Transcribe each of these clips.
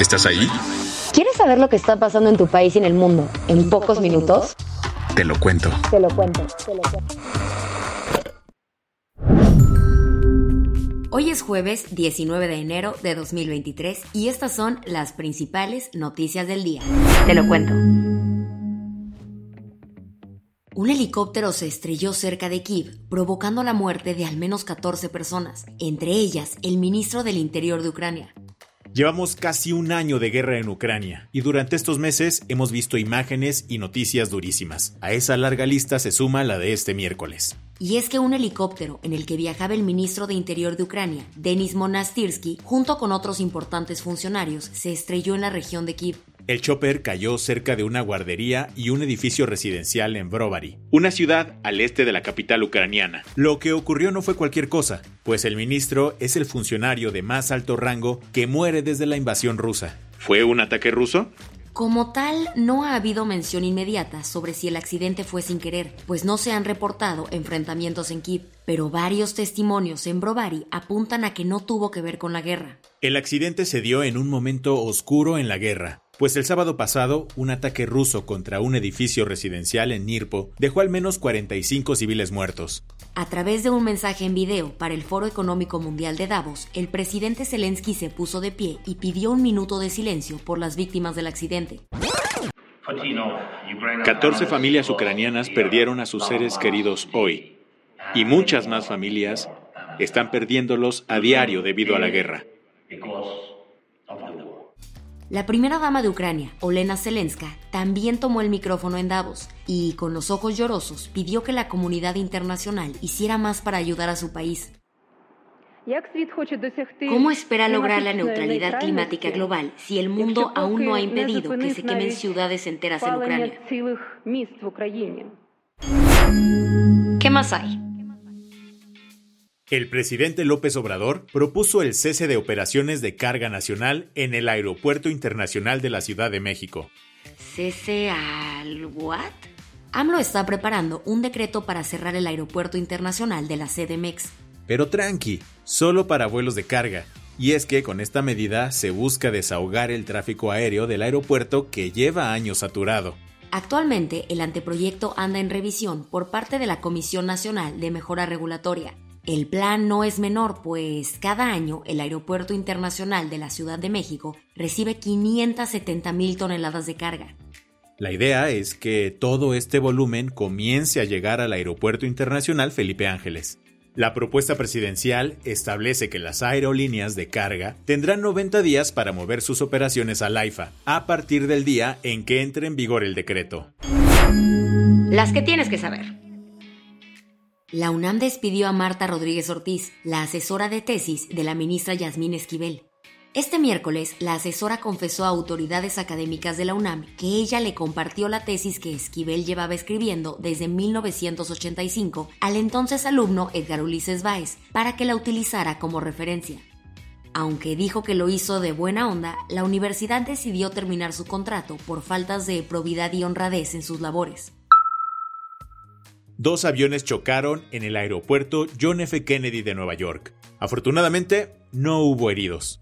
¿Estás ahí? ¿Quieres saber lo que está pasando en tu país y en el mundo en pocos minutos? Te lo cuento. Te lo cuento. Te lo cuento. Hoy es jueves 19 de enero de 2023 y estas son las principales noticias del día. Te lo cuento. Un helicóptero se estrelló cerca de Kiev, provocando la muerte de al menos 14 personas, entre ellas el ministro del Interior de Ucrania. Llevamos casi un año de guerra en Ucrania y durante estos meses hemos visto imágenes y noticias durísimas. A esa larga lista se suma la de este miércoles. Y es que un helicóptero en el que viajaba el ministro de Interior de Ucrania, Denis Monastirsky, junto con otros importantes funcionarios, se estrelló en la región de Kiev. El chopper cayó cerca de una guardería y un edificio residencial en Brovary, una ciudad al este de la capital ucraniana. Lo que ocurrió no fue cualquier cosa, pues el ministro es el funcionario de más alto rango que muere desde la invasión rusa. ¿Fue un ataque ruso? Como tal, no ha habido mención inmediata sobre si el accidente fue sin querer, pues no se han reportado enfrentamientos en Kiev, pero varios testimonios en Brovary apuntan a que no tuvo que ver con la guerra. El accidente se dio en un momento oscuro en la guerra, pues el sábado pasado un ataque ruso contra un edificio residencial en Nirpo dejó al menos 45 civiles muertos. A través de un mensaje en video para el Foro Económico Mundial de Davos, el presidente Zelensky se puso de pie y pidió un minuto de silencio por las víctimas del accidente. 14 familias ucranianas perdieron a sus seres queridos hoy, y muchas más familias están perdiéndolos a diario debido a la guerra. La primera dama de Ucrania, Olena Zelenska, también tomó el micrófono en Davos y, con los ojos llorosos, pidió que la comunidad internacional hiciera más para ayudar a su país. ¿Cómo espera lograr la neutralidad climática global si el mundo aún no ha impedido que se quemen ciudades enteras en Ucrania? ¿Qué más hay? El presidente López Obrador propuso el cese de operaciones de carga nacional en el Aeropuerto Internacional de la Ciudad de México. ¿Cese al what? AMLO está preparando un decreto para cerrar el Aeropuerto Internacional de la CDMX. Pero tranqui, solo para vuelos de carga. Y es que con esta medida se busca desahogar el tráfico aéreo del aeropuerto que lleva años saturado. Actualmente, el anteproyecto anda en revisión por parte de la Comisión Nacional de Mejora Regulatoria. El plan no es menor, pues cada año el Aeropuerto Internacional de la Ciudad de México recibe 570 mil toneladas de carga. La idea es que todo este volumen comience a llegar al Aeropuerto Internacional Felipe Ángeles. La propuesta presidencial establece que las aerolíneas de carga tendrán 90 días para mover sus operaciones al AIFA, a partir del día en que entre en vigor el decreto. Las que tienes que saber. La UNAM despidió a Marta Rodríguez Ortiz, la asesora de tesis de la ministra Yasmín Esquivel. Este miércoles, la asesora confesó a autoridades académicas de la UNAM que ella le compartió la tesis que Esquivel llevaba escribiendo desde 1985 al entonces alumno Edgar Ulises Báez para que la utilizara como referencia. Aunque dijo que lo hizo de buena onda, la universidad decidió terminar su contrato por faltas de probidad y honradez en sus labores. Dos aviones chocaron en el aeropuerto John F. Kennedy de Nueva York. Afortunadamente, no hubo heridos.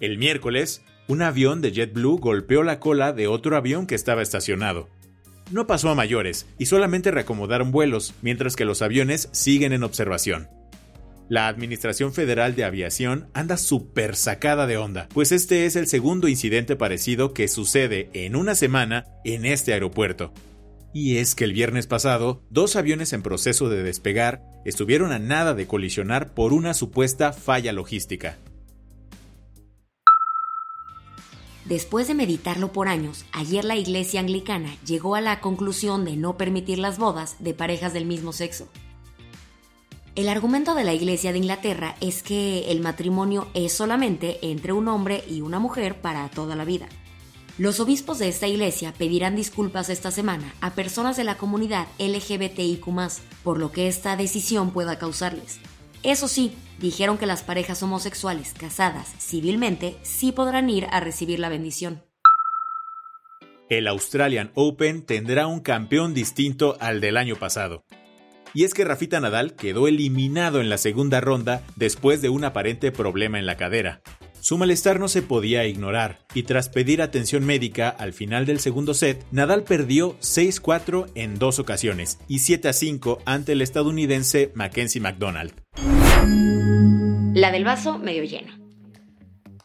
El miércoles, un avión de JetBlue golpeó la cola de otro avión que estaba estacionado. No pasó a mayores y solamente reacomodaron vuelos, mientras que los aviones siguen en observación. La Administración Federal de Aviación anda súper sacada de onda, pues este es el segundo incidente parecido que sucede en una semana en este aeropuerto. Y es que el viernes pasado, dos aviones en proceso de despegar estuvieron a nada de colisionar por una supuesta falla logística. Después de meditarlo por años, ayer la iglesia anglicana llegó a la conclusión de no permitir las bodas de parejas del mismo sexo. El argumento de la Iglesia de Inglaterra es que el matrimonio es solamente entre un hombre y una mujer para toda la vida. Los obispos de esta iglesia pedirán disculpas esta semana a personas de la comunidad LGBTIQ, por lo que esta decisión pueda causarles. Eso sí, dijeron que las parejas homosexuales casadas civilmente sí podrán ir a recibir la bendición. El Australian Open tendrá un campeón distinto al del año pasado. Y es que Rafita Nadal quedó eliminado en la segunda ronda después de un aparente problema en la cadera. Su malestar no se podía ignorar, y tras pedir atención médica al final del segundo set, Nadal perdió 6-4 en dos ocasiones y 7-5 ante el estadounidense Mackenzie McDonald. La del vaso medio lleno.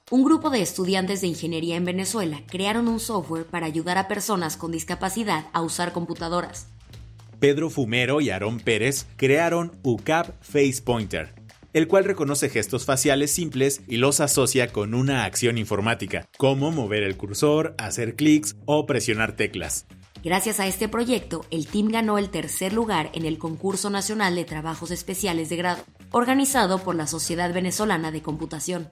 Un grupo de estudiantes de ingeniería en Venezuela crearon un software para ayudar a personas con discapacidad a usar computadoras. Pedro Fumero y Aarón Pérez crearon UCAP Face Pointer, el cual reconoce gestos faciales simples y los asocia con una acción informática, como mover el cursor, hacer clics o presionar teclas. Gracias a este proyecto, el team ganó el tercer lugar en el Concurso Nacional de Trabajos Especiales de Grado, organizado por la Sociedad Venezolana de Computación.